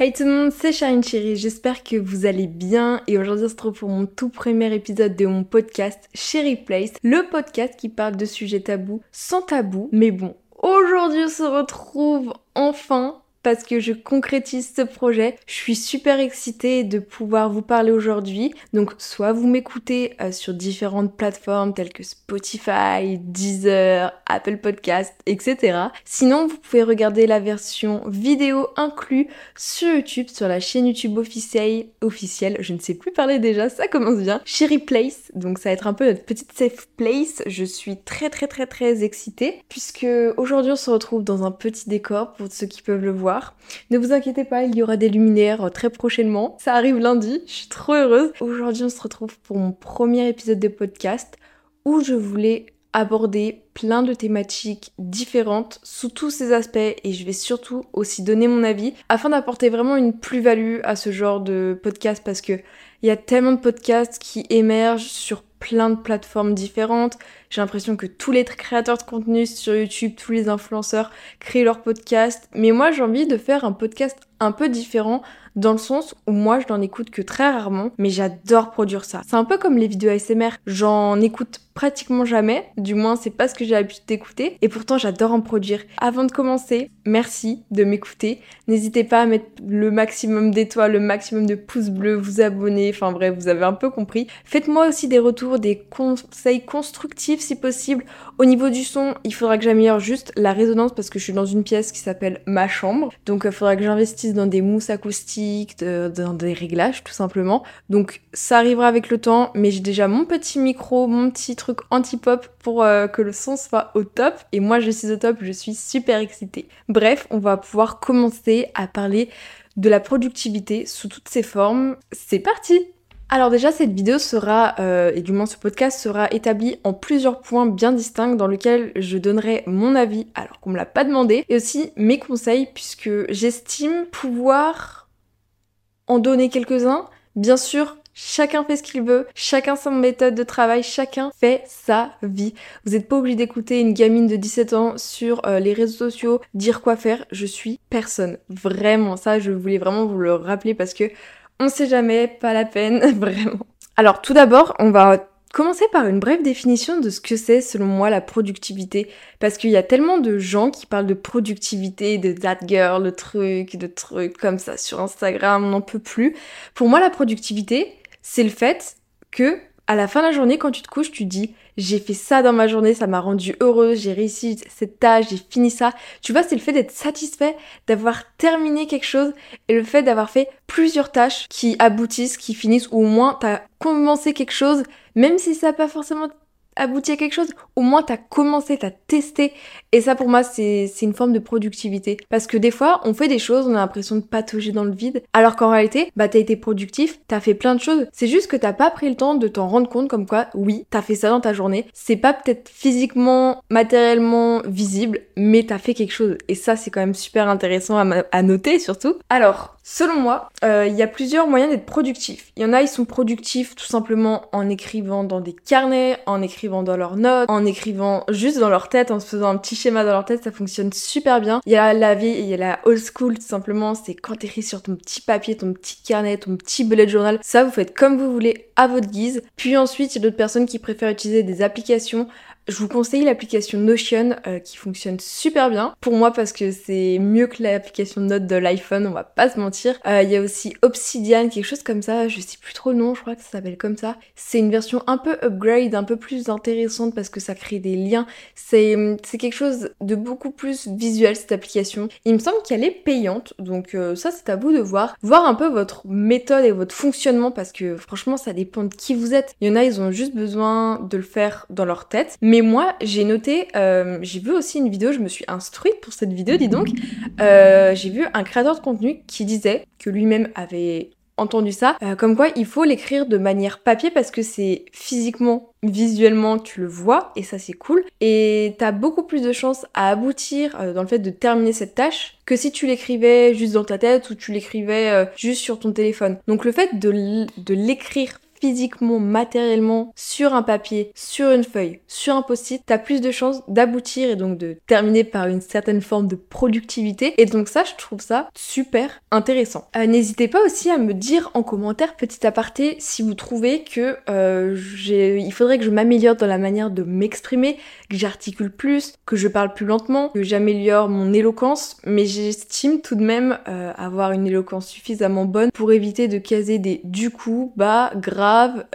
Hey tout le monde, c'est Charine Chérie, j'espère que vous allez bien. Et aujourd'hui on se retrouve pour mon tout premier épisode de mon podcast Chérie Place, le podcast qui parle de sujets tabous sans tabou, mais bon, aujourd'hui on se retrouve enfin parce que je concrétise ce projet. Je suis super excitée de pouvoir vous parler aujourd'hui. Donc soit vous m'écoutez euh, sur différentes plateformes telles que Spotify, Deezer, Apple Podcast, etc. Sinon vous pouvez regarder la version vidéo inclue sur YouTube, sur la chaîne YouTube officielle, officielle, je ne sais plus parler déjà, ça commence bien. Cherry Place, donc ça va être un peu notre petite safe place. Je suis très très très très excitée puisque aujourd'hui on se retrouve dans un petit décor pour ceux qui peuvent le voir ne vous inquiétez pas, il y aura des luminaires euh, très prochainement. Ça arrive lundi, je suis trop heureuse. Aujourd'hui, on se retrouve pour mon premier épisode de podcast où je voulais aborder plein de thématiques différentes sous tous ces aspects et je vais surtout aussi donner mon avis afin d'apporter vraiment une plus-value à ce genre de podcast parce que il y a tellement de podcasts qui émergent sur plein de plateformes différentes. J'ai l'impression que tous les créateurs de contenu sur YouTube, tous les influenceurs créent leur podcast. Mais moi, j'ai envie de faire un podcast un peu différent dans le sens où moi, je n'en écoute que très rarement, mais j'adore produire ça. C'est un peu comme les vidéos ASMR. J'en écoute pratiquement jamais, du moins c'est pas ce que j'ai l'habitude d'écouter, et pourtant j'adore en produire. Avant de commencer, merci de m'écouter. N'hésitez pas à mettre le maximum d'étoiles, le maximum de pouces bleus, vous abonner, enfin bref, vous avez un peu compris. Faites-moi aussi des retours, des conseils constructifs si possible. Au niveau du son, il faudra que j'améliore juste la résonance parce que je suis dans une pièce qui s'appelle ma chambre, donc il faudra que j'investisse dans des mousses acoustiques, dans des réglages tout simplement. Donc ça arrivera avec le temps, mais j'ai déjà mon petit micro, mon petit truc anti-pop pour euh, que le son soit au top. Et moi, je suis au top, je suis super excitée. Bref, on va pouvoir commencer à parler de la productivité sous toutes ses formes. C'est parti alors déjà cette vidéo sera, euh, et du moins ce podcast sera établi en plusieurs points bien distincts dans lesquels je donnerai mon avis alors qu'on me l'a pas demandé, et aussi mes conseils puisque j'estime pouvoir en donner quelques-uns. Bien sûr, Chacun fait ce qu'il veut, chacun sa méthode de travail, chacun fait sa vie. Vous n'êtes pas obligé d'écouter une gamine de 17 ans sur euh, les réseaux sociaux dire quoi faire. Je suis personne. Vraiment, ça, je voulais vraiment vous le rappeler parce que on sait jamais, pas la peine, vraiment. Alors, tout d'abord, on va commencer par une brève définition de ce que c'est selon moi la productivité parce qu'il y a tellement de gens qui parlent de productivité, de that girl, le truc, de trucs comme ça sur Instagram, on n'en peut plus. Pour moi la productivité, c'est le fait que à la fin de la journée, quand tu te couches, tu dis j'ai fait ça dans ma journée, ça m'a rendu heureuse, j'ai réussi cette tâche, j'ai fini ça. Tu vois, c'est le fait d'être satisfait, d'avoir terminé quelque chose et le fait d'avoir fait plusieurs tâches qui aboutissent, qui finissent, ou au moins t'as commencé quelque chose, même si ça n'a pas forcément abouti à quelque chose, au moins t'as commencé, t'as testé. Et ça pour moi c'est une forme de productivité. Parce que des fois on fait des choses, on a l'impression de patauger dans le vide, alors qu'en réalité bah t'as été productif, t'as fait plein de choses. C'est juste que t'as pas pris le temps de t'en rendre compte comme quoi oui t'as fait ça dans ta journée. C'est pas peut-être physiquement, matériellement visible, mais t'as fait quelque chose. Et ça c'est quand même super intéressant à, noter surtout. Alors Selon moi, euh, il y a plusieurs moyens d'être productif. Il y en a, ils sont productifs tout simplement en écrivant dans des carnets, en écrivant dans leurs notes, en écrivant juste dans leur tête, en se faisant un petit schéma dans leur tête, ça fonctionne super bien. Il y a la vie, il y a la old school tout simplement, c'est quand t'écris sur ton petit papier, ton petit carnet, ton petit bullet journal, ça vous faites comme vous voulez à votre guise. Puis ensuite, il y a d'autres personnes qui préfèrent utiliser des applications je vous conseille l'application Notion euh, qui fonctionne super bien. Pour moi parce que c'est mieux que l'application Note de l'iPhone, on va pas se mentir. Euh, il y a aussi Obsidian, quelque chose comme ça, je sais plus trop le nom, je crois que ça s'appelle comme ça. C'est une version un peu upgrade, un peu plus intéressante parce que ça crée des liens. C'est quelque chose de beaucoup plus visuel cette application. Il me semble qu'elle est payante, donc euh, ça c'est à vous de voir. Voir un peu votre méthode et votre fonctionnement parce que franchement ça dépend de qui vous êtes. Il y en a, ils ont juste besoin de le faire dans leur tête. Mais et moi, j'ai noté, euh, j'ai vu aussi une vidéo, je me suis instruite pour cette vidéo, dis donc. Euh, j'ai vu un créateur de contenu qui disait que lui-même avait entendu ça, euh, comme quoi il faut l'écrire de manière papier parce que c'est physiquement, visuellement, tu le vois et ça c'est cool. Et t'as beaucoup plus de chances à aboutir dans le fait de terminer cette tâche que si tu l'écrivais juste dans ta tête ou tu l'écrivais juste sur ton téléphone. Donc le fait de l'écrire physiquement, matériellement, sur un papier, sur une feuille, sur un post-it, t'as plus de chances d'aboutir et donc de terminer par une certaine forme de productivité. Et donc ça, je trouve ça super intéressant. Euh, n'hésitez pas aussi à me dire en commentaire, petit aparté, si vous trouvez que euh, il faudrait que je m'améliore dans la manière de m'exprimer, que j'articule plus, que je parle plus lentement, que j'améliore mon éloquence, mais j'estime tout de même euh, avoir une éloquence suffisamment bonne pour éviter de caser des du coup, bah, grave,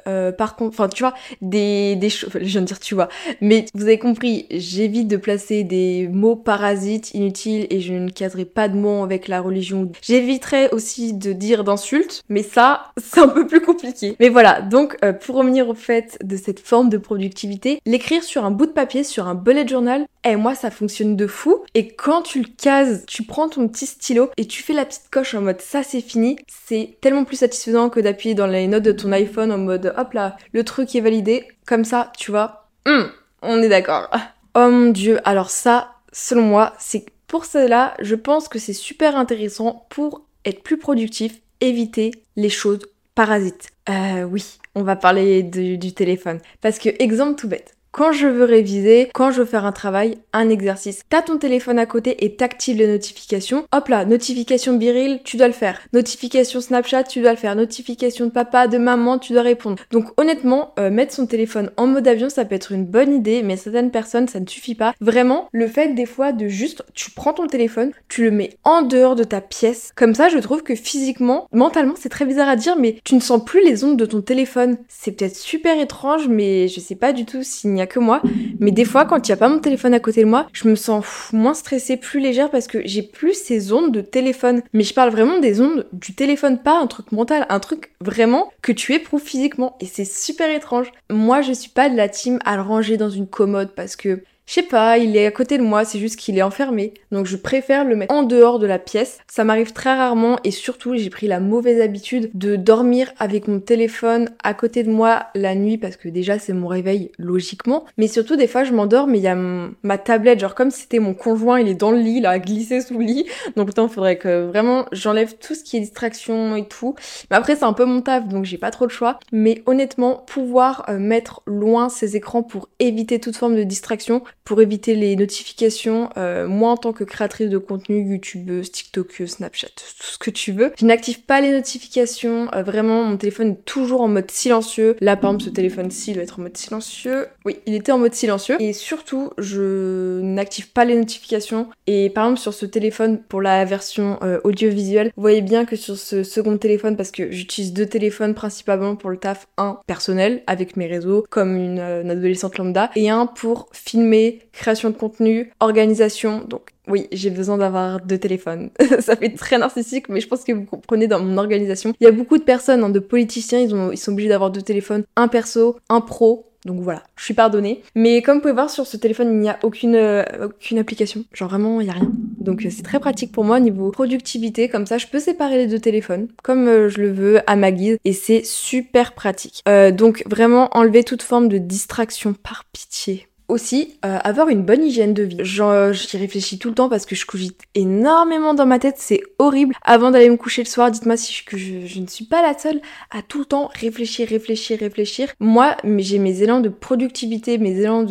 euh, par contre, enfin tu vois, des, des choses, je viens de dire tu vois, mais vous avez compris, j'évite de placer des mots parasites inutiles et je ne caserai pas de mots avec la religion. J'éviterai aussi de dire d'insultes, mais ça, c'est un peu plus compliqué. Mais voilà, donc euh, pour revenir au fait de cette forme de productivité, l'écrire sur un bout de papier, sur un bullet journal, eh moi ça fonctionne de fou. Et quand tu le cases, tu prends ton petit stylo et tu fais la petite coche en mode ça c'est fini, c'est tellement plus satisfaisant que d'appuyer dans les notes de ton iPhone en mode hop là, le truc est validé. Comme ça, tu vois, hum, on est d'accord. Oh mon dieu, alors ça, selon moi, c'est pour cela, je pense que c'est super intéressant pour être plus productif, éviter les choses parasites. Euh, oui, on va parler du téléphone. Parce que, exemple tout bête, quand je veux réviser, quand je veux faire un travail, un exercice. T'as ton téléphone à côté et t'actives les notifications. Hop là, notification Biril, tu dois le faire. Notification Snapchat, tu dois le faire. Notification de papa, de maman, tu dois répondre. Donc honnêtement, euh, mettre son téléphone en mode avion, ça peut être une bonne idée, mais certaines personnes, ça ne suffit pas. Vraiment, le fait des fois de juste, tu prends ton téléphone, tu le mets en dehors de ta pièce. Comme ça, je trouve que physiquement, mentalement, c'est très bizarre à dire, mais tu ne sens plus les ondes de ton téléphone. C'est peut-être super étrange, mais je sais pas du tout s'il n'y que moi. Mais des fois, quand il n'y a pas mon téléphone à côté de moi, je me sens moins stressée, plus légère parce que j'ai plus ces ondes de téléphone. Mais je parle vraiment des ondes du téléphone, pas un truc mental, un truc vraiment que tu éprouves physiquement. Et c'est super étrange. Moi, je suis pas de la team à le ranger dans une commode parce que je sais pas, il est à côté de moi, c'est juste qu'il est enfermé. Donc je préfère le mettre en dehors de la pièce. Ça m'arrive très rarement et surtout j'ai pris la mauvaise habitude de dormir avec mon téléphone à côté de moi la nuit parce que déjà c'est mon réveil logiquement. Mais surtout des fois je m'endors mais il y a ma tablette, genre comme c'était mon conjoint, il est dans le lit là, glissé sous le lit. Donc il faudrait que vraiment j'enlève tout ce qui est distraction et tout. Mais après c'est un peu mon taf donc j'ai pas trop le choix. Mais honnêtement, pouvoir euh, mettre loin ces écrans pour éviter toute forme de distraction, pour éviter les notifications. Euh, moi, en tant que créatrice de contenu, YouTubeuse, TikTok, Snapchat, tout ce que tu veux, je n'active pas les notifications. Euh, vraiment, mon téléphone est toujours en mode silencieux. Là, par exemple, ce téléphone-ci doit être en mode silencieux. Oui, il était en mode silencieux. Et surtout, je n'active pas les notifications. Et par exemple, sur ce téléphone, pour la version euh, audiovisuelle, vous voyez bien que sur ce second téléphone, parce que j'utilise deux téléphones principalement pour le taf, un personnel avec mes réseaux, comme une, une adolescente lambda, et un pour filmer création de contenu, organisation. Donc oui, j'ai besoin d'avoir deux téléphones. ça fait très narcissique, mais je pense que vous comprenez dans mon organisation. Il y a beaucoup de personnes, hein, de politiciens, ils, ont, ils sont obligés d'avoir deux téléphones, un perso, un pro. Donc voilà, je suis pardonnée. Mais comme vous pouvez voir sur ce téléphone, il n'y a aucune, euh, application. Genre vraiment, il n'y a rien. Donc euh, c'est très pratique pour moi niveau productivité. Comme ça, je peux séparer les deux téléphones comme euh, je le veux à ma guise. Et c'est super pratique. donc vraiment, enlever toute forme de distraction par pitié aussi, euh, avoir une bonne hygiène de vie. J'y réfléchis tout le temps parce que je cogite énormément dans ma tête, c'est horrible. Avant d'aller me coucher le soir, dites-moi si je, ne suis pas la seule à tout le temps réfléchir, réfléchir, réfléchir. Moi, j'ai mes élans de productivité, mes élans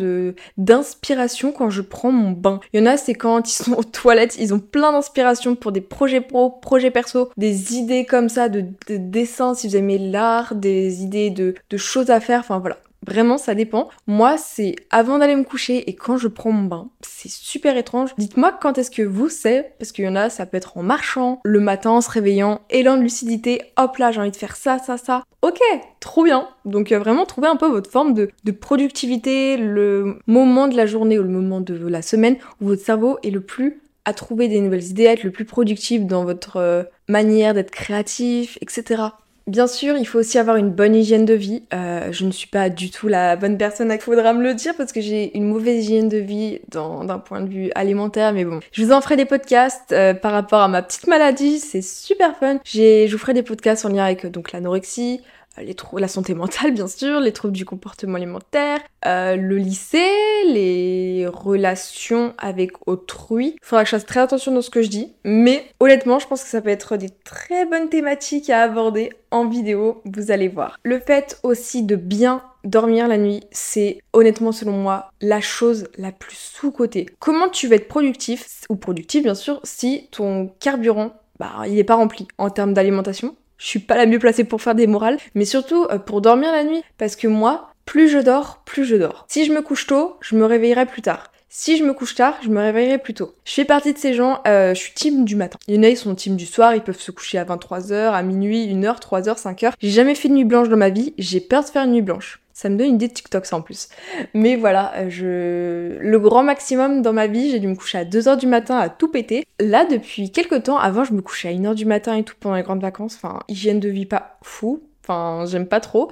d'inspiration quand je prends mon bain. Il y en a, c'est quand ils sont aux toilettes, ils ont plein d'inspiration pour des projets pro, projets perso, des idées comme ça de, de dessin si vous aimez l'art, des idées de choses à faire, enfin voilà. Vraiment, ça dépend. Moi, c'est avant d'aller me coucher et quand je prends mon bain. C'est super étrange. Dites-moi quand est-ce que vous c'est, parce qu'il y en a, ça peut être en marchant, le matin en se réveillant, élan de lucidité, hop là, j'ai envie de faire ça, ça, ça. Ok, trop bien. Donc euh, vraiment, trouvez un peu votre forme de, de productivité, le moment de la journée ou le moment de la semaine où votre cerveau est le plus à trouver des nouvelles idées, être le plus productif dans votre euh, manière d'être créatif, etc. Bien sûr, il faut aussi avoir une bonne hygiène de vie. Euh, je ne suis pas du tout la bonne personne à qui faudra me le dire parce que j'ai une mauvaise hygiène de vie d'un point de vue alimentaire, mais bon. Je vous en ferai des podcasts euh, par rapport à ma petite maladie, c'est super fun. Je vous ferai des podcasts en lien avec donc l'anorexie, les la santé mentale bien sûr, les troubles du comportement alimentaire, euh, le lycée, les relations avec autrui. Il faudra que je fasse très attention dans ce que je dis, mais honnêtement, je pense que ça peut être des très bonnes thématiques à aborder en vidéo, vous allez voir. Le fait aussi de bien dormir la nuit, c'est honnêtement selon moi la chose la plus sous-cotée. Comment tu vas être productif, ou productif bien sûr, si ton carburant, bah, il n'est pas rempli en termes d'alimentation? Je suis pas la mieux placée pour faire des morales, mais surtout euh, pour dormir la nuit. Parce que moi, plus je dors, plus je dors. Si je me couche tôt, je me réveillerai plus tard. Si je me couche tard, je me réveillerai plus tôt. Je fais partie de ces gens, euh, je suis team du matin. Il y en a, ils sont team du soir, ils peuvent se coucher à 23h, à minuit, 1h, 3h, 5h. J'ai jamais fait de nuit blanche dans ma vie, j'ai peur de faire une nuit blanche. Ça me donne une idée de TikTok ça en plus. Mais voilà, euh, je... le grand maximum dans ma vie, j'ai dû me coucher à 2h du matin à tout péter. Là, depuis quelques temps, avant je me couchais à 1h du matin et tout pendant les grandes vacances. Enfin, hygiène de vie pas fou. Enfin, j'aime pas trop.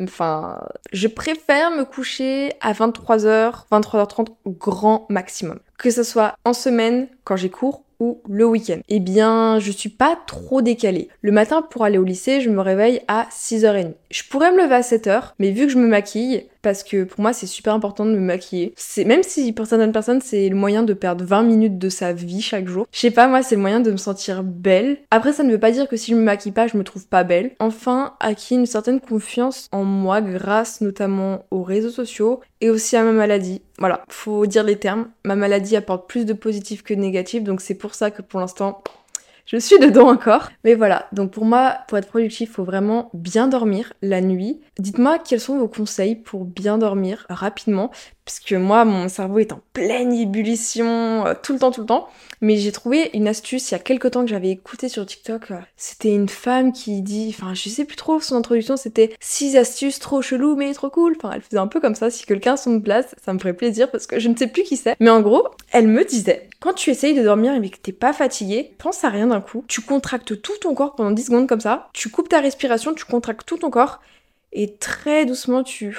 Enfin, je préfère me coucher à 23h, 23h30 grand maximum. Que ce soit en semaine, quand j'ai cours, le week-end Eh bien, je suis pas trop décalée. Le matin, pour aller au lycée, je me réveille à 6h30. Je pourrais me lever à 7h, mais vu que je me maquille, parce que pour moi c'est super important de me maquiller. C'est même si pour certaines personnes c'est le moyen de perdre 20 minutes de sa vie chaque jour. Je sais pas moi c'est le moyen de me sentir belle. Après ça ne veut pas dire que si je me maquille pas je me trouve pas belle. Enfin acquis une certaine confiance en moi grâce notamment aux réseaux sociaux et aussi à ma maladie. Voilà, faut dire les termes. Ma maladie apporte plus de positif que de négatif donc c'est pour ça que pour l'instant je suis dedans encore. Mais voilà, donc pour moi, pour être productif, il faut vraiment bien dormir la nuit. Dites-moi quels sont vos conseils pour bien dormir rapidement parce que moi, mon cerveau est en pleine ébullition euh, tout le temps, tout le temps. Mais j'ai trouvé une astuce il y a quelques temps que j'avais écouté sur TikTok. C'était une femme qui dit, enfin, je sais plus trop son introduction, c'était 6 astuces trop chelou mais trop cool. Enfin, elle faisait un peu comme ça. Si quelqu'un son place, ça me ferait plaisir parce que je ne sais plus qui c'est. Mais en gros, elle me disait, quand tu essayes de dormir et que t'es pas fatigué, pense à rien d'un coup. Tu contractes tout ton corps pendant 10 secondes comme ça. Tu coupes ta respiration, tu contractes tout ton corps. Et très doucement, tu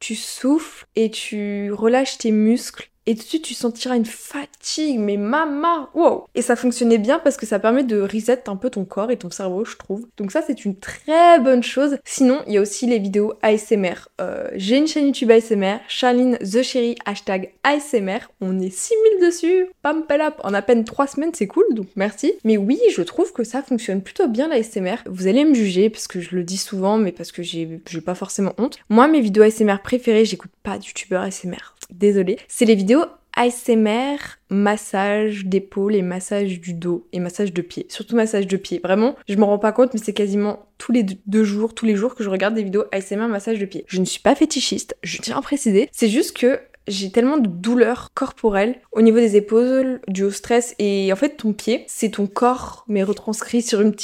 tu souffles et tu relâches tes muscles et tout de suite tu sentiras une fatigue, mais maman, wow Et ça fonctionnait bien parce que ça permet de reset un peu ton corps et ton cerveau, je trouve. Donc ça c'est une très bonne chose. Sinon, il y a aussi les vidéos ASMR. Euh, j'ai une chaîne YouTube ASMR, Charline The Cherry, hashtag ASMR. On est 6000 dessus, pam up en à peine 3 semaines, c'est cool, donc merci. Mais oui, je trouve que ça fonctionne plutôt bien l'ASMR. Vous allez me juger parce que je le dis souvent, mais parce que j'ai pas forcément honte. Moi, mes vidéos ASMR préférées, j'écoute pas de ASMR. Désolée. C'est les vidéos ASMR, massage d'épaule et massage du dos et massage de pied. Surtout massage de pied. Vraiment, je m'en rends pas compte, mais c'est quasiment tous les deux jours, tous les jours que je regarde des vidéos ASMR massage de pied. Je ne suis pas fétichiste, je tiens à préciser. C'est juste que j'ai tellement de douleurs corporelles au niveau des épaules, du haut stress et en fait ton pied, c'est ton corps mais retranscrit sur une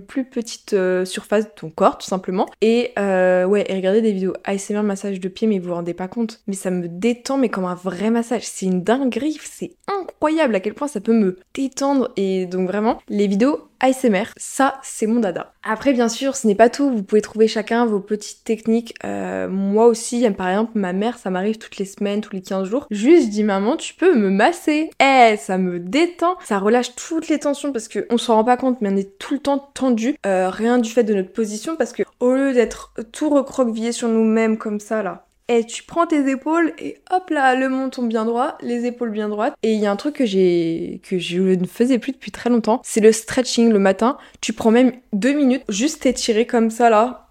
plus petite euh, surface de ton corps tout simplement. Et euh, ouais, regardez des vidéos ASMR massage de pied mais vous vous rendez pas compte, mais ça me détend mais comme un vrai massage. C'est une dinguerie, c'est incroyable à quel point ça peut me détendre et donc vraiment les vidéos ASMR, ça c'est mon dada. Après bien sûr ce n'est pas tout, vous pouvez trouver chacun vos petites techniques. Euh, moi aussi, par exemple ma mère ça m'arrive toutes les semaines, tous les 15 jours. Juste dis maman tu peux me masser. Eh ça me détend, ça relâche toutes les tensions parce qu'on s'en rend pas compte mais on est tout le temps tendu. Euh, rien du fait de notre position parce que au lieu d'être tout recroquevillé sur nous-mêmes comme ça là, et tu prends tes épaules et hop là, le menton bien droit, les épaules bien droites. Et il y a un truc que j'ai que je ne faisais plus depuis très longtemps, c'est le stretching le matin. Tu prends même deux minutes, juste t'étirer comme ça là,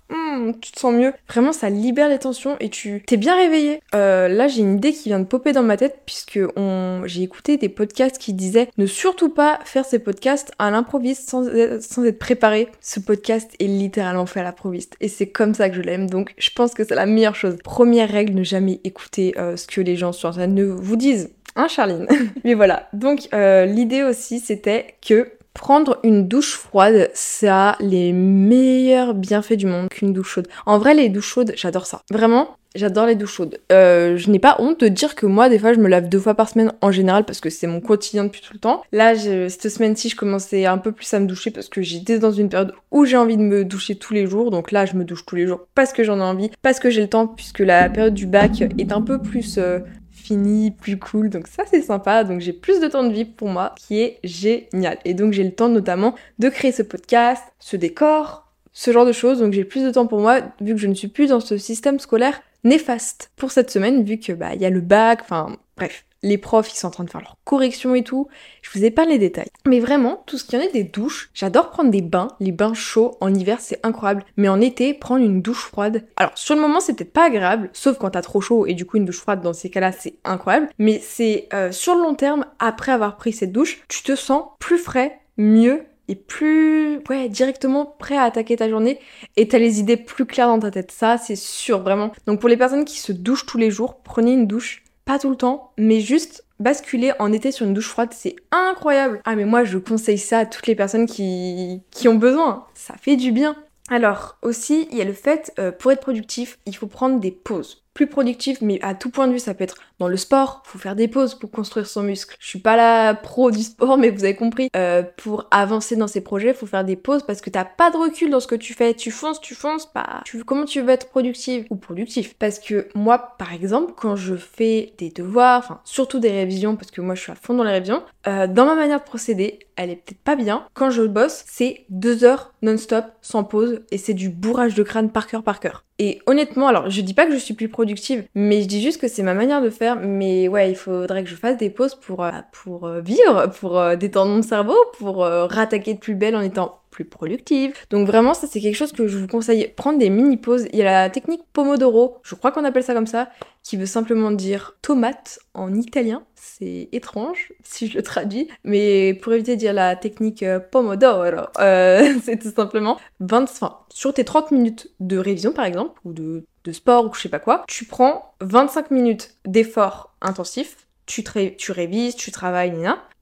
Tu te sens mieux. Vraiment, ça libère les tensions et tu t'es bien réveillé. Euh, là, j'ai une idée qui vient de popper dans ma tête puisque on... j'ai écouté des podcasts qui disaient ne surtout pas faire ces podcasts à l'improviste sans, sans être préparé. Ce podcast est littéralement fait à l'improviste et c'est comme ça que je l'aime. Donc, je pense que c'est la meilleure chose. Première règle, ne jamais écouter euh, ce que les gens sur internet ne vous disent. Hein, Charline? Mais voilà. Donc, euh, l'idée aussi, c'était que Prendre une douche froide, ça a les meilleurs bienfaits du monde qu'une douche chaude. En vrai, les douches chaudes, j'adore ça. Vraiment, J'adore les douches chaudes. Euh, je n'ai pas honte de dire que moi, des fois, je me lave deux fois par semaine en général parce que c'est mon quotidien depuis tout le temps. Là, cette semaine-ci, je commençais un peu plus à me doucher parce que j'étais dans une période où j'ai envie de me doucher tous les jours. Donc là, je me douche tous les jours parce que j'en ai envie, parce que j'ai le temps, puisque la période du bac est un peu plus euh, fini, plus cool. Donc ça c'est sympa. Donc j'ai plus de temps de vie pour moi qui est génial. Et donc j'ai le temps notamment de créer ce podcast, ce décor, ce genre de choses. Donc j'ai plus de temps pour moi vu que je ne suis plus dans ce système scolaire néfaste pour cette semaine vu que bah il y a le bac, enfin bref, les profs ils sont en train de faire leurs corrections et tout. Je vous pas les détails. Mais vraiment, tout ce qui en est des douches, j'adore prendre des bains. Les bains chauds en hiver c'est incroyable. Mais en été, prendre une douche froide. Alors sur le moment c'est peut-être pas agréable, sauf quand t'as trop chaud et du coup une douche froide dans ces cas-là c'est incroyable. Mais c'est euh, sur le long terme, après avoir pris cette douche, tu te sens plus frais, mieux et plus ouais directement prêt à attaquer ta journée et t'as les idées plus claires dans ta tête ça c'est sûr vraiment donc pour les personnes qui se douchent tous les jours prenez une douche pas tout le temps, mais juste basculer en été sur une douche froide, c'est incroyable. Ah mais moi je conseille ça à toutes les personnes qui, qui ont besoin. Ça fait du bien. Alors aussi, il y a le fait, euh, pour être productif, il faut prendre des pauses plus productif, mais à tout point de vue, ça peut être dans le sport, faut faire des pauses pour construire son muscle. Je suis pas la pro du sport, mais vous avez compris. Euh, pour avancer dans ces projets, faut faire des pauses parce que t'as pas de recul dans ce que tu fais. Tu fonces, tu fonces, pas. Tu, comment tu veux être productive ou productif? Parce que moi, par exemple, quand je fais des devoirs, enfin surtout des révisions, parce que moi je suis à fond dans les révisions, euh, dans ma manière de procéder, elle est peut-être pas bien. Quand je bosse, c'est deux heures non-stop, sans pause, et c'est du bourrage de crâne par cœur par cœur. Et honnêtement, alors je dis pas que je suis plus productive, mais je dis juste que c'est ma manière de faire. Mais ouais, il faudrait que je fasse des pauses pour, euh, pour euh, vivre, pour euh, détendre mon cerveau, pour rattaquer de plus belle en étant plus productive. Donc vraiment, ça c'est quelque chose que je vous conseille. Prendre des mini-pauses. Il y a la technique Pomodoro, je crois qu'on appelle ça comme ça, qui veut simplement dire tomate en italien. C'est étrange si je le traduis, mais pour éviter de dire la technique euh, Pomodoro, euh, c'est tout simplement 20, enfin, sur tes 30 minutes de révision par exemple, ou de, de sport ou je sais pas quoi, tu prends 25 minutes d'effort intensif, tu, tu révises, tu travailles,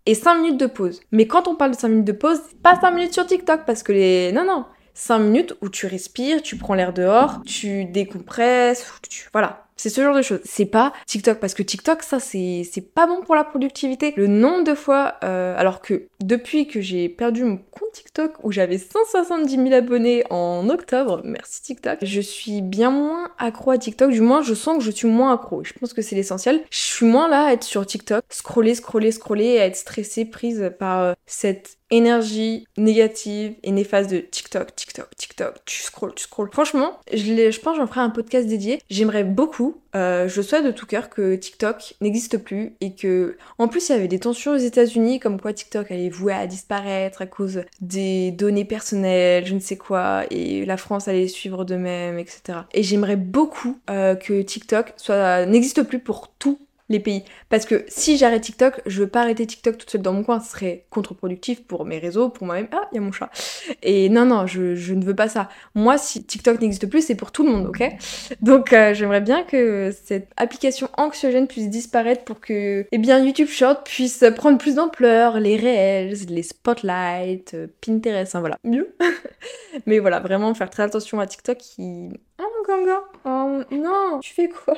et 5 minutes de pause. Mais quand on parle de 5 minutes de pause, pas 5 minutes sur TikTok parce que les. Non, non. 5 minutes où tu respires, tu prends l'air dehors, tu décompresses, voilà. C'est ce genre de choses. C'est pas TikTok parce que TikTok, ça, c'est pas bon pour la productivité. Le nombre de fois, euh, alors que depuis que j'ai perdu mon compte TikTok où j'avais 170 000 abonnés en octobre, merci TikTok, je suis bien moins accro à TikTok. Du moins, je sens que je suis moins accro. Je pense que c'est l'essentiel. Je suis moins là à être sur TikTok, scroller, scroller, scroller, à être stressée, prise par euh, cette énergie négative et néfaste de TikTok, TikTok, TikTok, tu scrolls, tu scrolls. Franchement, je, je pense j'en ferai un podcast dédié. J'aimerais beaucoup, euh, je souhaite de tout cœur que TikTok n'existe plus et que, en plus, il y avait des tensions aux États-Unis comme quoi TikTok allait vouer à disparaître à cause des données personnelles, je ne sais quoi, et la France allait suivre de même, etc. Et j'aimerais beaucoup euh, que TikTok soit n'existe plus pour tout les pays. Parce que si j'arrête TikTok, je veux pas arrêter TikTok toute seule dans mon coin, ce serait contre-productif pour mes réseaux, pour moi-même. Ah, y a mon chat. Et non, non, je, ne veux pas ça. Moi, si TikTok n'existe plus, c'est pour tout le monde, ok? Donc euh, j'aimerais bien que cette application anxiogène puisse disparaître pour que, eh bien, YouTube Short puisse prendre plus d'ampleur, les réels, les spotlights, euh, Pinterest, hein, voilà, mieux. Mais voilà, vraiment faire très attention à TikTok qui... Ah mon Oh non Tu fais quoi?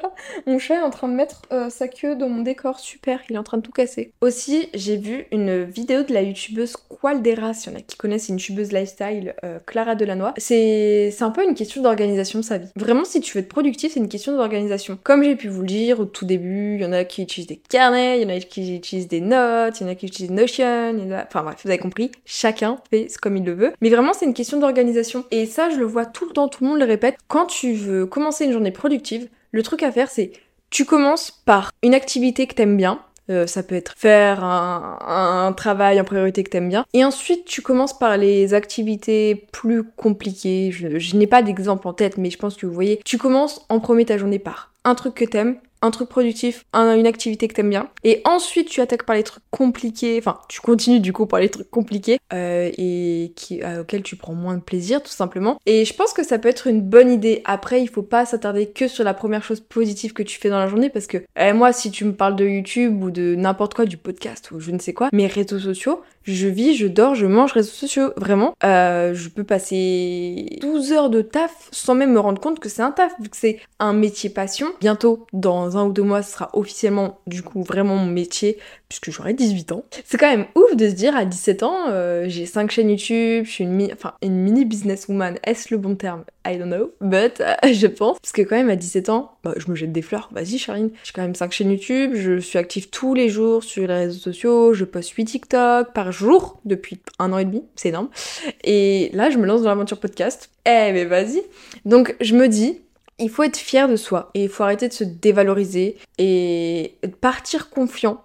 Mon chat est en train de mettre euh, sa queue dans mon décor, super, il est en train de tout casser. Aussi, j'ai vu une vidéo de la youtubeuse Qualdera, s'il y en a qui connaissent, une youtubeuse lifestyle, euh, Clara Delannoy. C'est un peu une question d'organisation de sa vie. Vraiment, si tu veux être productif, c'est une question d'organisation. Comme j'ai pu vous le dire au tout début, il y en a qui utilisent des carnets, il y en a qui utilisent des notes, il y en a qui utilisent Notion. Enfin bref, vous avez compris, chacun fait comme il le veut. Mais vraiment, c'est une question d'organisation. Et ça, je le vois tout le temps, tout le monde le répète. Tu veux commencer une journée productive, le truc à faire, c'est tu commences par une activité que t'aimes bien. Euh, ça peut être faire un, travail en priorité que t'aimes bien. Et ensuite, tu commences par les activités plus compliquées. Je, je n'ai pas d'exemple en tête, mais je pense que vous voyez. Tu commences en premier ta journée par un truc que t'aimes, un truc productif, une activité que t'aimes bien, et ensuite tu attaques par les trucs compliqués, enfin tu continues du coup par les trucs compliqués euh, et euh, auxquels tu prends moins de plaisir tout simplement. Et je pense que ça peut être une bonne idée. Après, il faut pas s'attarder que sur la première chose positive que tu fais dans la journée parce que eh, moi, si tu me parles de YouTube ou de n'importe quoi, du podcast ou je ne sais quoi, mes réseaux sociaux, je vis, je dors, je mange réseaux sociaux, vraiment. Euh, je peux passer 12 heures de taf sans même me rendre compte que c'est un taf, vu que c'est un métier passion. Bientôt, dans un ou deux mois, ce sera officiellement, du coup, vraiment mon métier, puisque j'aurai 18 ans. C'est quand même ouf de se dire, à 17 ans, euh, j'ai 5 chaînes YouTube, je suis une, mi enfin, une mini businesswoman, est-ce le bon terme? I don't know, but euh, je pense. Parce que quand même, à 17 ans, bah, je me jette des fleurs, vas-y Charline. J'ai quand même 5 chaînes YouTube, je suis active tous les jours sur les réseaux sociaux, je poste 8 TikTok par jour depuis un an et demi, c'est énorme. Et là, je me lance dans l'aventure podcast. Eh, mais vas-y. Donc, je me dis, il faut être fier de soi et il faut arrêter de se dévaloriser et partir confiant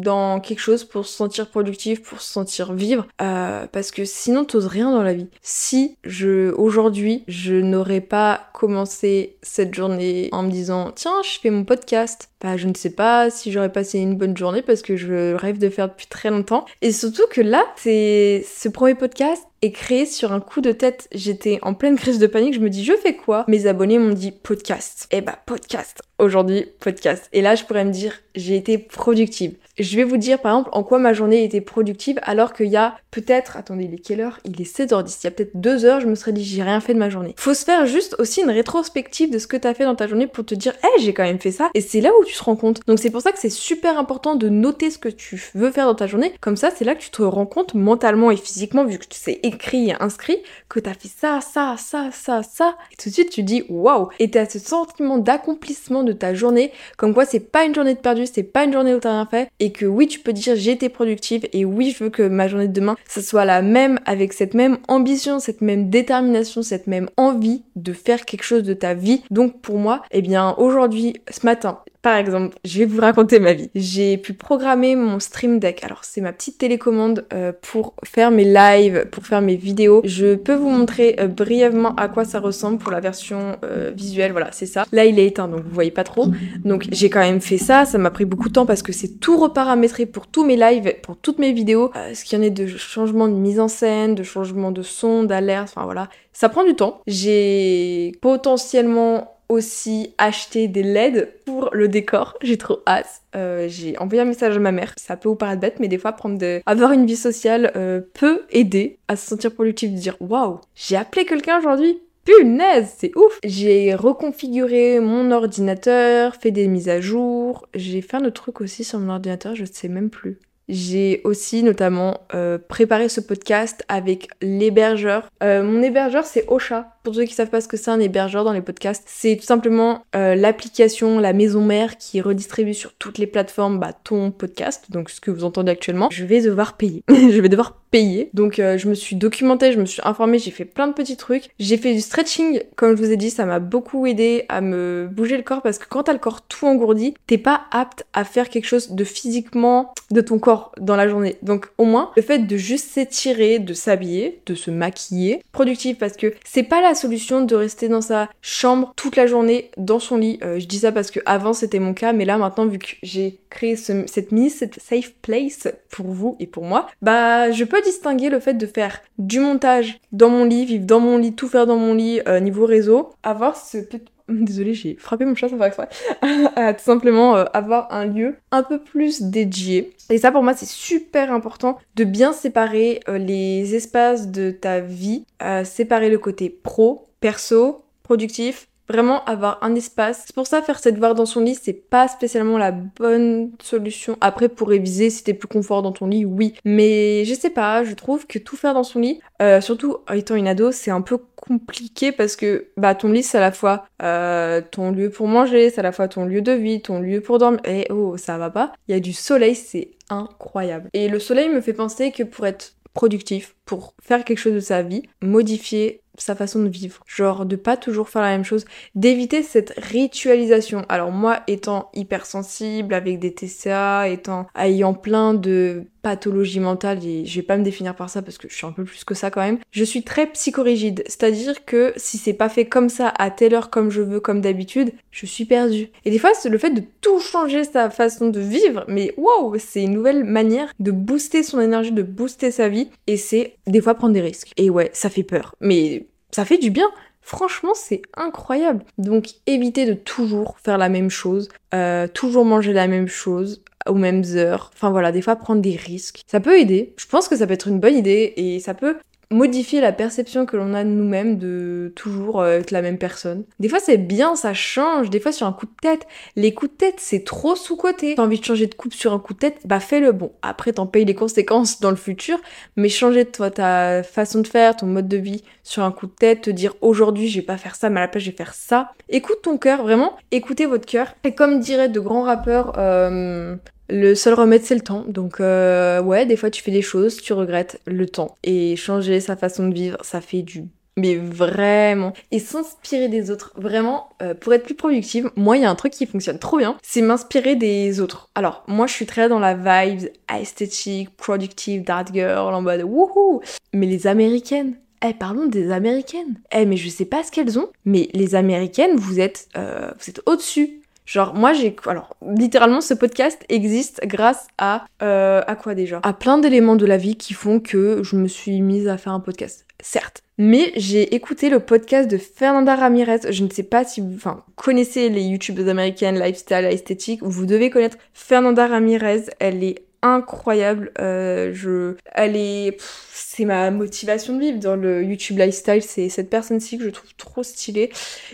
dans quelque chose pour se sentir productif, pour se sentir vivre, euh, parce que sinon t'oses rien dans la vie. Si je aujourd'hui je n'aurais pas commencé cette journée en me disant tiens je fais mon podcast, bah je ne sais pas si j'aurais passé une bonne journée parce que je rêve de faire depuis très longtemps. Et surtout que là c'est ce premier podcast est créé sur un coup de tête. J'étais en pleine crise de panique, je me dis je fais quoi? Mes abonnés m'ont dit podcast. Et eh bah podcast. Aujourd'hui podcast. Et là je pourrais me dire j'ai été productive. Je vais vous dire par exemple en quoi ma journée était productive alors qu'il y a peut-être, attendez, il est quelle heure? Il est 16h10. Il y a peut-être deux heures, je me serais dit j'ai rien fait de ma journée. Faut se faire juste aussi une rétrospective de ce que t'as fait dans ta journée pour te dire, hé, j'ai quand même fait ça. Et c'est là où tu rends compte. Donc c'est pour ça que c'est super important de noter ce que tu veux faire dans ta journée. Comme ça, c'est là que tu te rends compte mentalement et physiquement, vu que tu sais écrit et inscrit, que t'as fait ça, ça, ça, ça, ça. Et tout de suite, tu dis waouh. Et t'as ce sentiment d'accomplissement de ta journée, comme quoi c'est pas une journée de perdu, c'est pas une journée où t'as rien fait. Et que oui, tu peux dire j'ai été productive et oui, je veux que ma journée de demain, ça soit la même avec cette même ambition, cette même détermination, cette même envie de faire quelque chose de ta vie. Donc pour moi, eh bien aujourd'hui, ce matin, par exemple, je vais vous raconter ma vie. J'ai pu programmer mon Stream Deck. Alors c'est ma petite télécommande euh, pour faire mes lives, pour faire mes vidéos. Je peux vous montrer euh, brièvement à quoi ça ressemble pour la version euh, visuelle. Voilà, c'est ça. Là il est éteint donc vous voyez pas trop. Donc j'ai quand même fait ça. Ça m'a pris beaucoup de temps parce que c'est tout reparamétré pour tous mes lives, pour toutes mes vidéos. ce qu'il y en ait de changement de mise en scène, de changement de son, d'alerte, enfin voilà. Ça prend du temps. J'ai potentiellement aussi acheter des LED pour le décor. J'ai trop hâte. Euh, j'ai envoyé un message à ma mère. Ça peut vous paraître bête, mais des fois, prendre de... avoir une vie sociale euh, peut aider à se sentir productif, de dire waouh, j'ai appelé quelqu'un aujourd'hui. Punaise, c'est ouf J'ai reconfiguré mon ordinateur, fait des mises à jour. J'ai fait un autre truc aussi sur mon ordinateur, je sais même plus. J'ai aussi notamment euh, préparé ce podcast avec l'hébergeur. mon hébergeur c'est Ocha. Pour ceux qui savent pas ce que c'est un hébergeur dans les podcasts, c'est tout simplement euh, l'application, la maison mère qui redistribue sur toutes les plateformes bah, ton podcast, donc ce que vous entendez actuellement. Je vais devoir payer. je vais devoir payer. Donc euh, je me suis documentée, je me suis informée, j'ai fait plein de petits trucs. J'ai fait du stretching, comme je vous ai dit, ça m'a beaucoup aidé à me bouger le corps parce que quand t'as le corps tout engourdi, t'es pas apte à faire quelque chose de physiquement de ton corps dans la journée. Donc au moins, le fait de juste s'étirer, de s'habiller, de se maquiller, productif parce que c'est pas la solution de rester dans sa chambre toute la journée dans son lit. Euh, je dis ça parce que avant c'était mon cas, mais là maintenant vu que j'ai créé cette mini cette safe place pour vous et pour moi, bah je peux distinguer le fait de faire du montage dans mon lit, vivre dans mon lit, tout faire dans mon lit euh, niveau réseau, avoir ce petit Désolée, j'ai frappé mon chat sans faire exprès. tout simplement euh, avoir un lieu un peu plus dédié. Et ça pour moi c'est super important de bien séparer les espaces de ta vie, séparer le côté pro, perso, productif, vraiment avoir un espace. C'est pour ça faire cette devoirs dans son lit, c'est pas spécialement la bonne solution. Après pour réviser, si t'es plus confort dans ton lit, oui. Mais je sais pas, je trouve que tout faire dans son lit, euh, surtout étant une ado, c'est un peu compliqué parce que bah ton lit c'est à la fois euh, ton lieu pour manger, c'est à la fois ton lieu de vie, ton lieu pour dormir. Et oh ça va pas. Il y a du soleil, c'est incroyable. Et le soleil me fait penser que pour être productif, pour faire quelque chose de sa vie, modifier sa façon de vivre. Genre de pas toujours faire la même chose, d'éviter cette ritualisation. Alors moi étant hypersensible avec des TCA, étant ayant plein de pathologies mentales et je vais pas me définir par ça parce que je suis un peu plus que ça quand même. Je suis très psychorigide, c'est-à-dire que si c'est pas fait comme ça à telle heure comme je veux comme d'habitude, je suis perdue. Et des fois c'est le fait de tout changer sa façon de vivre, mais waouh, c'est une nouvelle manière de booster son énergie, de booster sa vie et c'est des fois prendre des risques. Et ouais, ça fait peur, mais ça fait du bien. Franchement, c'est incroyable. Donc, évitez de toujours faire la même chose, euh, toujours manger la même chose aux mêmes heures. Enfin voilà, des fois prendre des risques. Ça peut aider. Je pense que ça peut être une bonne idée et ça peut modifier la perception que l'on a de nous-mêmes de toujours euh, être la même personne. Des fois c'est bien, ça change, des fois sur un coup de tête. Les coups de tête c'est trop sous-côté. T'as envie de changer de coupe sur un coup de tête, bah fais-le. Bon, après t'en payes les conséquences dans le futur, mais changer toi ta façon de faire, ton mode de vie sur un coup de tête, te dire aujourd'hui je vais pas faire ça, mais à la place je vais faire ça. Écoute ton cœur, vraiment, écoutez votre cœur. Et comme dirait de grands rappeurs, euh, Le seul remède, c'est le temps. Donc, euh, ouais, des fois, tu fais des choses, tu regrettes le temps. Et changer sa façon de vivre, ça fait du mais vraiment. Et s'inspirer des autres, vraiment, euh, pour être plus productive, moi, il y a un truc qui fonctionne trop bien, c'est m'inspirer des autres. Alors, moi, je suis très dans la vibe esthétique, productive, that girl, en mode wouhou. Mais les américaines, eh, parlons des américaines. Eh, mais je sais pas ce qu'elles ont, mais les américaines, vous êtes, euh, vous êtes au-dessus. Genre, moi, j'ai. Alors, littéralement, ce podcast existe grâce à. Euh, à quoi déjà? À plein d'éléments de la vie qui font que je me suis mise à faire un podcast. Certes. Mais j'ai écouté le podcast de Fernanda Ramirez. Je ne sais pas si vous enfin, connaissez les youtubeuses américaines, lifestyle, esthétique. Vous devez connaître Fernanda Ramirez. Elle est incroyable. Euh, je, elle est, c'est ma motivation de vivre dans le YouTube lifestyle. C'est cette personne-ci que je trouve trop stylée.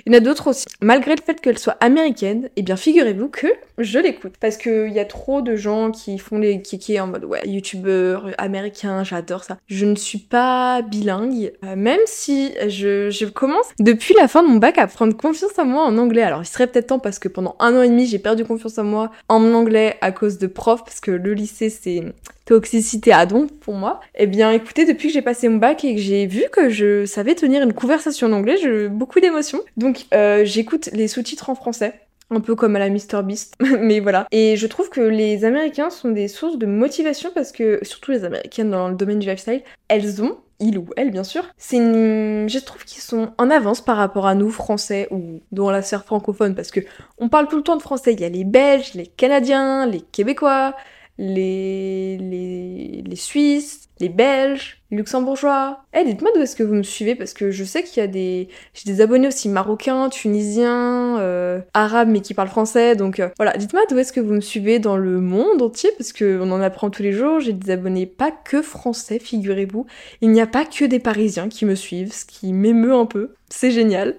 Il y en a d'autres aussi. Malgré le fait qu'elle soit américaine, eh bien figurez-vous que je l'écoute parce qu'il y a trop de gens qui font les kikis en mode ouais youtubeur américain, j'adore ça. Je ne suis pas bilingue, euh, même si je, commence depuis la fin de mon bac à prendre confiance en moi en anglais. Alors il serait peut-être temps parce que pendant un an et demi j'ai perdu confiance en moi en anglais à cause de profs parce que le lycée c'est toxicité à don pour moi. Eh bien écoutez, depuis que j'ai passé mon bac et que j'ai vu que je savais tenir une conversation en anglais, j'ai beaucoup d'émotions. Donc euh, j'écoute les sous-titres en français un peu comme à la Mr Beast, mais voilà. Et je trouve que les Américains sont des sources de motivation parce que, surtout les Américaines dans le domaine du lifestyle, elles ont, il ou elle bien sûr, c'est une... je trouve qu'ils sont en avance par rapport à nous Français ou dans la sphère francophone parce que on parle tout le temps de français. Il y a les Belges, les Canadiens, les Québécois, les, les, les Suisses, les Belges, les Luxembourgeois. Eh, dites-moi d'où est-ce que vous me suivez parce que je sais qu'il y a des, j'ai des abonnés aussi marocains, tunisiens, euh, arabes mais qui parlent français. Donc euh, voilà, dites-moi d'où est-ce que vous me suivez dans le monde entier parce que on en apprend tous les jours. J'ai des abonnés pas que français, figurez-vous. Il n'y a pas que des Parisiens qui me suivent, ce qui m'émeut un peu c'est génial.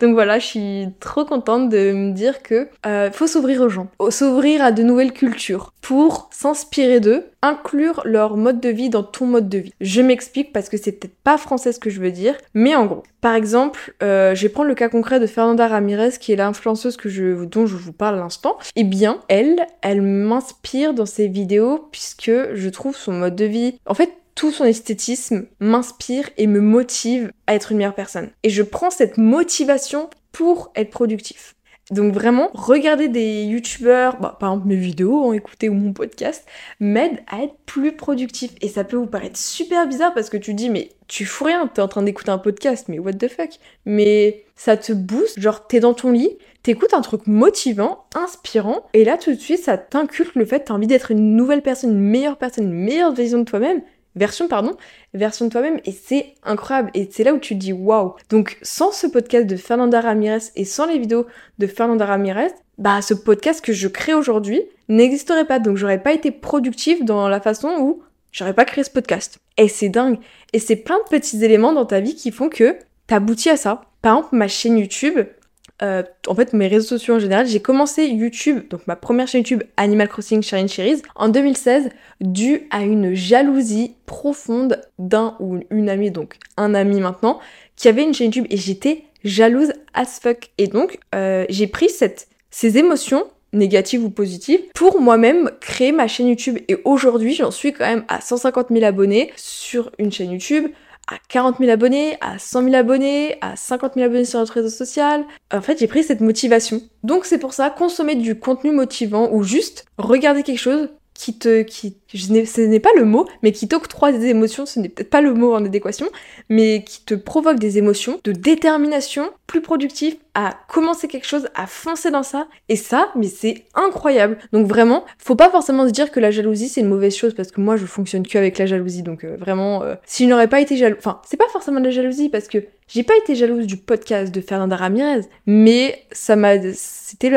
Donc voilà, je suis trop contente de me dire que euh, faut s'ouvrir aux gens, s'ouvrir à de nouvelles cultures pour s'inspirer d'eux, inclure leur mode de vie dans ton mode de vie. Je m'explique parce que c'est peut-être pas français ce que je veux dire, mais en gros, par exemple, euh, je vais prendre le cas concret de Fernanda Ramirez qui est l'influenceuse que je, dont je vous parle à l'instant. Eh bien, elle, elle m'inspire dans ses vidéos puisque je trouve son mode de vie. En fait, tout son esthétisme m'inspire et me motive à être une meilleure personne. Et je prends cette motivation pour être productif. Donc vraiment, regarder des youtubeurs, bah, par exemple mes vidéos, en écouter ou mon podcast, m'aide à être plus productif. Et ça peut vous paraître super bizarre parce que tu dis mais tu fous rien, t'es en train d'écouter un podcast, mais what the fuck? Mais ça te booste, genre t'es dans ton lit, t'écoutes un truc motivant, inspirant, et là tout de suite ça t'inculque le fait que t'as envie d'être une nouvelle personne, une meilleure personne, une meilleure vision de toi-même, version, pardon, version de toi-même et c'est incroyable et c'est là où tu te dis waouh. Donc sans ce podcast de Fernanda Ramirez et sans les vidéos de Fernanda Ramirez, bah ce podcast que je crée aujourd'hui n'existerait pas donc j'aurais pas été productive dans la façon où j'aurais pas créé ce podcast. Et c'est dingue et c'est plein de petits éléments dans ta vie qui font que t'aboutis à ça. Par exemple, ma chaîne YouTube, euh, en fait mes réseaux sociaux en général. J'ai commencé YouTube, donc ma première chaîne YouTube Animal Crossing Sharing Cherries, en 2016, dû à une jalousie profonde d'un ou une amie, donc un ami maintenant, qui avait une chaîne YouTube et j'étais jalouse as fuck. Et donc euh, j'ai pris ces émotions négatives ou positives, pour moi-même créer ma chaîne YouTube. Et aujourd'hui, j'en suis quand même à 150 000 abonnés sur une chaîne YouTube à 40 000 abonnés, à 100 000 abonnés, à 50 000 abonnés sur notre réseau social. En fait, j'ai pris cette motivation. Donc c'est pour ça, consommer du contenu motivant ou juste regarder quelque chose qui te, qui, ce n'est pas le mot, mais qui t'octroie des émotions, ce n'est peut-être pas le mot en adéquation, mais qui te provoque des émotions de détermination plus productive à commencer quelque chose, à foncer dans ça. Et ça, mais c'est incroyable. Donc vraiment, faut pas forcément se dire que la jalousie c'est une mauvaise chose parce que moi je fonctionne que avec la jalousie. Donc euh, vraiment, euh, si je n'aurais pas été jaloux, enfin c'est pas forcément de la jalousie parce que j'ai pas été jalouse du podcast de Fernanda Ramirez, mais ça m'a, c'était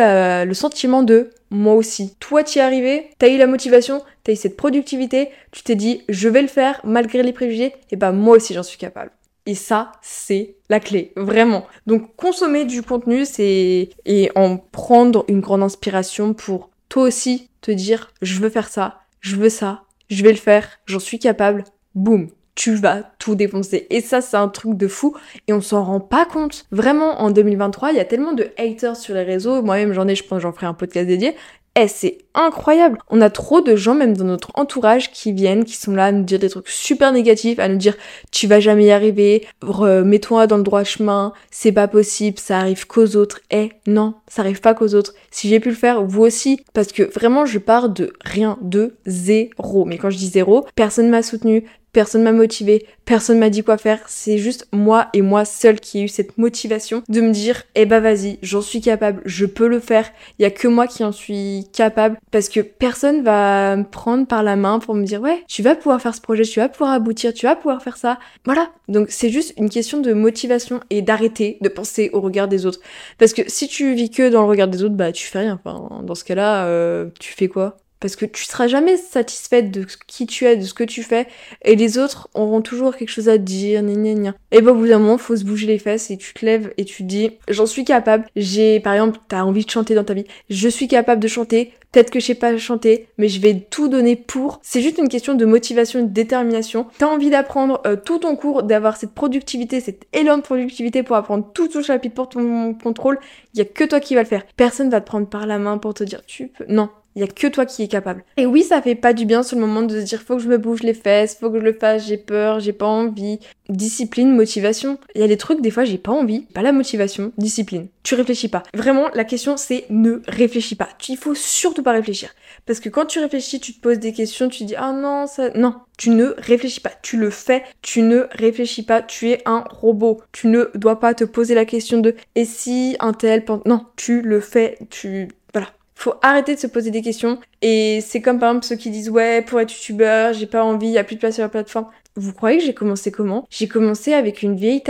le sentiment de moi aussi. Toi, t'y es arrivé, t'as eu la motivation, cette productivité, tu t'es dit je vais le faire malgré les préjugés, et bah moi aussi j'en suis capable. Et ça, c'est la clé, vraiment. Donc consommer du contenu, c'est et en prendre une grande inspiration pour toi aussi te dire je veux faire ça, je veux ça, je vais le faire, j'en suis capable. Boum, tu vas tout défoncer. Et ça, c'est un truc de fou et on s'en rend pas compte. Vraiment, en 2023, il y a tellement de haters sur les réseaux. Moi-même, j'en ai, je pense, j'en ferai un podcast dédié. Eh, c'est incroyable. On a trop de gens, même dans notre entourage, qui viennent, qui sont là à nous dire des trucs super négatifs, à nous dire tu vas jamais y arriver, mets-toi dans le droit chemin, c'est pas possible, ça arrive qu'aux autres. Eh non, ça arrive pas qu'aux autres. Si j'ai pu le faire, vous aussi, parce que vraiment je pars de rien, de zéro. Mais quand je dis zéro, personne m'a soutenu, personne m'a motivé, personne m'a dit quoi faire, c'est juste moi et moi seul qui ai eu cette motivation de me dire eh bah vas-y, j'en suis capable, je peux le faire. Il y a que moi qui en suis capable parce que personne va me prendre par la main pour me dire ouais, tu vas pouvoir faire ce projet, tu vas pouvoir aboutir, tu vas pouvoir faire ça. Voilà. Donc c'est juste une question de motivation et d'arrêter de penser au regard des autres parce que si tu vis que dans le regard des autres, bah tu fais rien. Enfin, dans ce cas-là, euh, tu fais quoi? Parce que tu seras jamais satisfaite de qui tu es, de ce que tu fais, et les autres auront toujours quelque chose à dire, gna gna gna. Et bah au bout d'un moment, faut se bouger les fesses et tu te lèves et tu dis, j'en suis capable. J'ai, par exemple, t'as envie de chanter dans ta vie, je suis capable de chanter. Peut-être que je sais pas chanter, mais je vais tout donner pour. C'est juste une question de motivation de détermination. T'as envie d'apprendre euh, tout ton cours, d'avoir cette productivité, cet élan de productivité pour apprendre tout ton chapitre pour ton contrôle. Il y a que toi qui va le faire. Personne va te prendre par la main pour te dire tu peux. Non, il y a que toi qui es capable. Et oui, ça fait pas du bien sur le moment de se dire faut que je me bouge les fesses, faut que je le fasse, j'ai peur, j'ai pas envie. Discipline, motivation. Il y a des trucs, des fois, j'ai pas envie. Pas la motivation, discipline. Tu réfléchis pas. Vraiment, la question, c'est ne réfléchis pas. Il faut surtout pas réfléchir. Parce que quand tu réfléchis, tu te poses des questions, tu dis, ah non, ça. Non, tu ne réfléchis pas. Tu le fais, tu ne réfléchis pas. Tu es un robot. Tu ne dois pas te poser la question de, et si un tel. Non, tu le fais, tu faut arrêter de se poser des questions. Et c'est comme par exemple ceux qui disent ouais, pour être youtubeur, j'ai pas envie, y a plus de place sur la plateforme. Vous croyez que j'ai commencé comment? J'ai commencé avec une vieille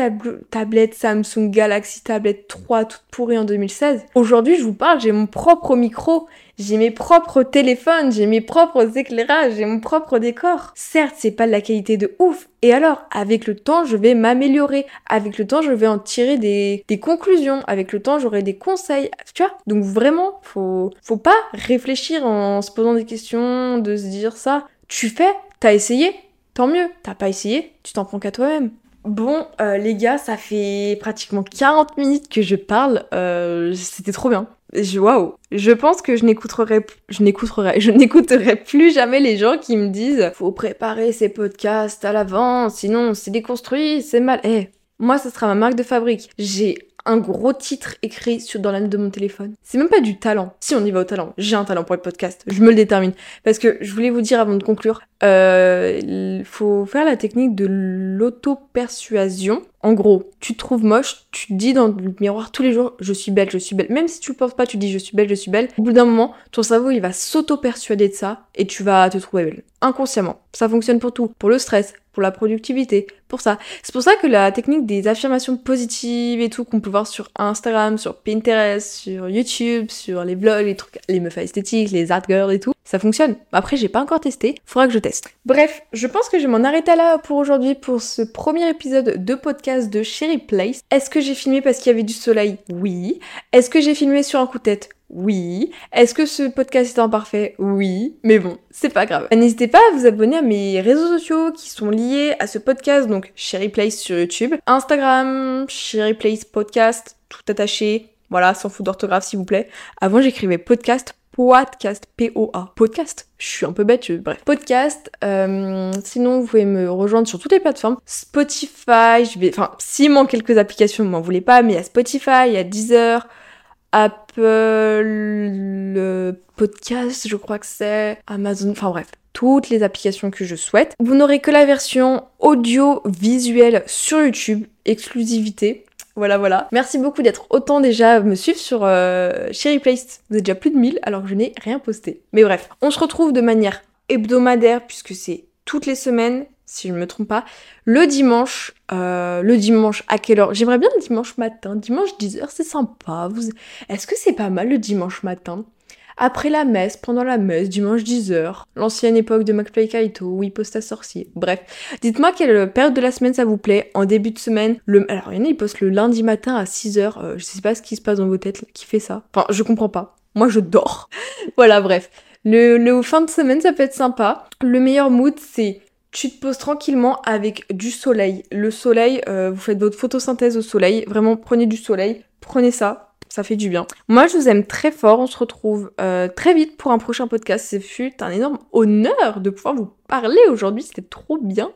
tablette Samsung Galaxy Tablet 3 toute pourrie en 2016. Aujourd'hui, je vous parle, j'ai mon propre micro, j'ai mes propres téléphones, j'ai mes propres éclairages, j'ai mon propre décor. Certes, c'est pas de la qualité de ouf. Et alors, avec le temps, je vais m'améliorer. Avec le temps, je vais en tirer des, des conclusions. Avec le temps, j'aurai des conseils. Tu vois? Donc vraiment, faut, faut pas réfléchir en se posant des questions, de se dire ça. Tu fais, t'as essayé, tant mieux. T'as pas essayé, tu t'en prends qu'à toi-même. Bon, euh, les gars, ça fait pratiquement 40 minutes que je parle. Euh, C'était trop bien. Waouh Je pense que je n'écouterai, je n'écouterai, je n'écouterai plus jamais les gens qui me disent faut préparer ces podcasts à l'avance, sinon c'est déconstruit, c'est mal. Eh, moi, ça sera ma marque de fabrique. J'ai un gros titre écrit sur, dans l'âne de mon téléphone. C'est même pas du talent. Si on y va au talent, j'ai un talent pour le podcast, je me le détermine. Parce que je voulais vous dire avant de conclure, euh, il faut faire la technique de l'auto-persuasion. En gros, tu te trouves moche, tu dis dans le miroir tous les jours je suis belle, je suis belle. Même si tu le penses pas, tu dis je suis belle, je suis belle. Au bout d'un moment, ton cerveau il va s'auto-persuader de ça et tu vas te trouver belle. Inconsciemment. Ça fonctionne pour tout. Pour le stress, pour la productivité, pour ça. C'est pour ça que la technique des affirmations positives et tout qu'on peut voir sur Instagram, sur Pinterest, sur YouTube, sur les vlogs, les trucs, les meufs esthétiques, les art girls et tout, ça fonctionne. Après, j'ai pas encore testé, faudra que je teste. Bref, je pense que je vais m'en arrêter là pour aujourd'hui pour ce premier épisode de podcast de Cherry Place. Est-ce que j'ai filmé parce qu'il y avait du soleil? Oui. Est-ce que j'ai filmé sur un coup de tête? Oui. Est-ce que ce podcast est imparfait Oui. Mais bon, c'est pas grave. N'hésitez pas à vous abonner à mes réseaux sociaux qui sont liés à ce podcast, donc Sherry Place sur YouTube, Instagram, Sherry Place Podcast, tout attaché. Voilà, sans faute d'orthographe s'il vous plaît. Avant j'écrivais podcast, podcast, P-O-A. Podcast. Je suis un peu bête, bref. Podcast. Euh, sinon, vous pouvez me rejoindre sur toutes les plateformes. Spotify, je vais... Enfin, s'il manque quelques applications, vous m'en voulez pas, mais il y a Spotify, il y a Deezer, Apple le podcast, je crois que c'est Amazon, enfin bref, toutes les applications que je souhaite. Vous n'aurez que la version audio-visuelle sur YouTube, exclusivité. Voilà, voilà. Merci beaucoup d'être autant déjà me suivre sur euh, Cherry Place. Vous êtes déjà plus de 1000 alors que je n'ai rien posté. Mais bref, on se retrouve de manière hebdomadaire puisque c'est toutes les semaines si je ne me trompe pas, le dimanche. Euh, le dimanche, à quelle heure? J'aimerais bien le dimanche matin. Dimanche 10h, c'est sympa. Est-ce que c'est pas mal le dimanche matin? Après la messe, pendant la messe, dimanche 10h. L'ancienne époque de McFly Kaito, poste à sorcier. Bref. Dites-moi quelle période de la semaine ça vous plaît. En début de semaine, le... alors il y en a, ils postent le lundi matin à 6h. Euh, je sais pas ce qui se passe dans vos têtes qui fait ça. Enfin, je comprends pas. Moi, je dors. voilà, bref. Le, le fin de semaine, ça peut être sympa. Le meilleur mood, c'est tu te poses tranquillement avec du soleil. Le soleil, euh, vous faites votre photosynthèse au soleil. Vraiment, prenez du soleil. Prenez ça. Ça fait du bien. Moi, je vous aime très fort. On se retrouve euh, très vite pour un prochain podcast. Ce fut un énorme honneur de pouvoir vous parler aujourd'hui. C'était trop bien.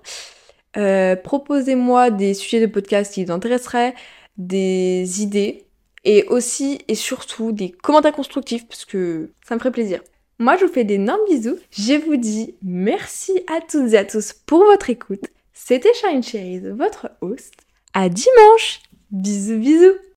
Euh, proposez-moi des sujets de podcast qui vous intéresseraient, des idées et aussi et surtout des commentaires constructifs parce que ça me ferait plaisir. Moi, je vous fais d'énormes bisous. Je vous dis merci à toutes et à tous pour votre écoute. C'était Shine Cherries, votre host. À dimanche Bisous bisous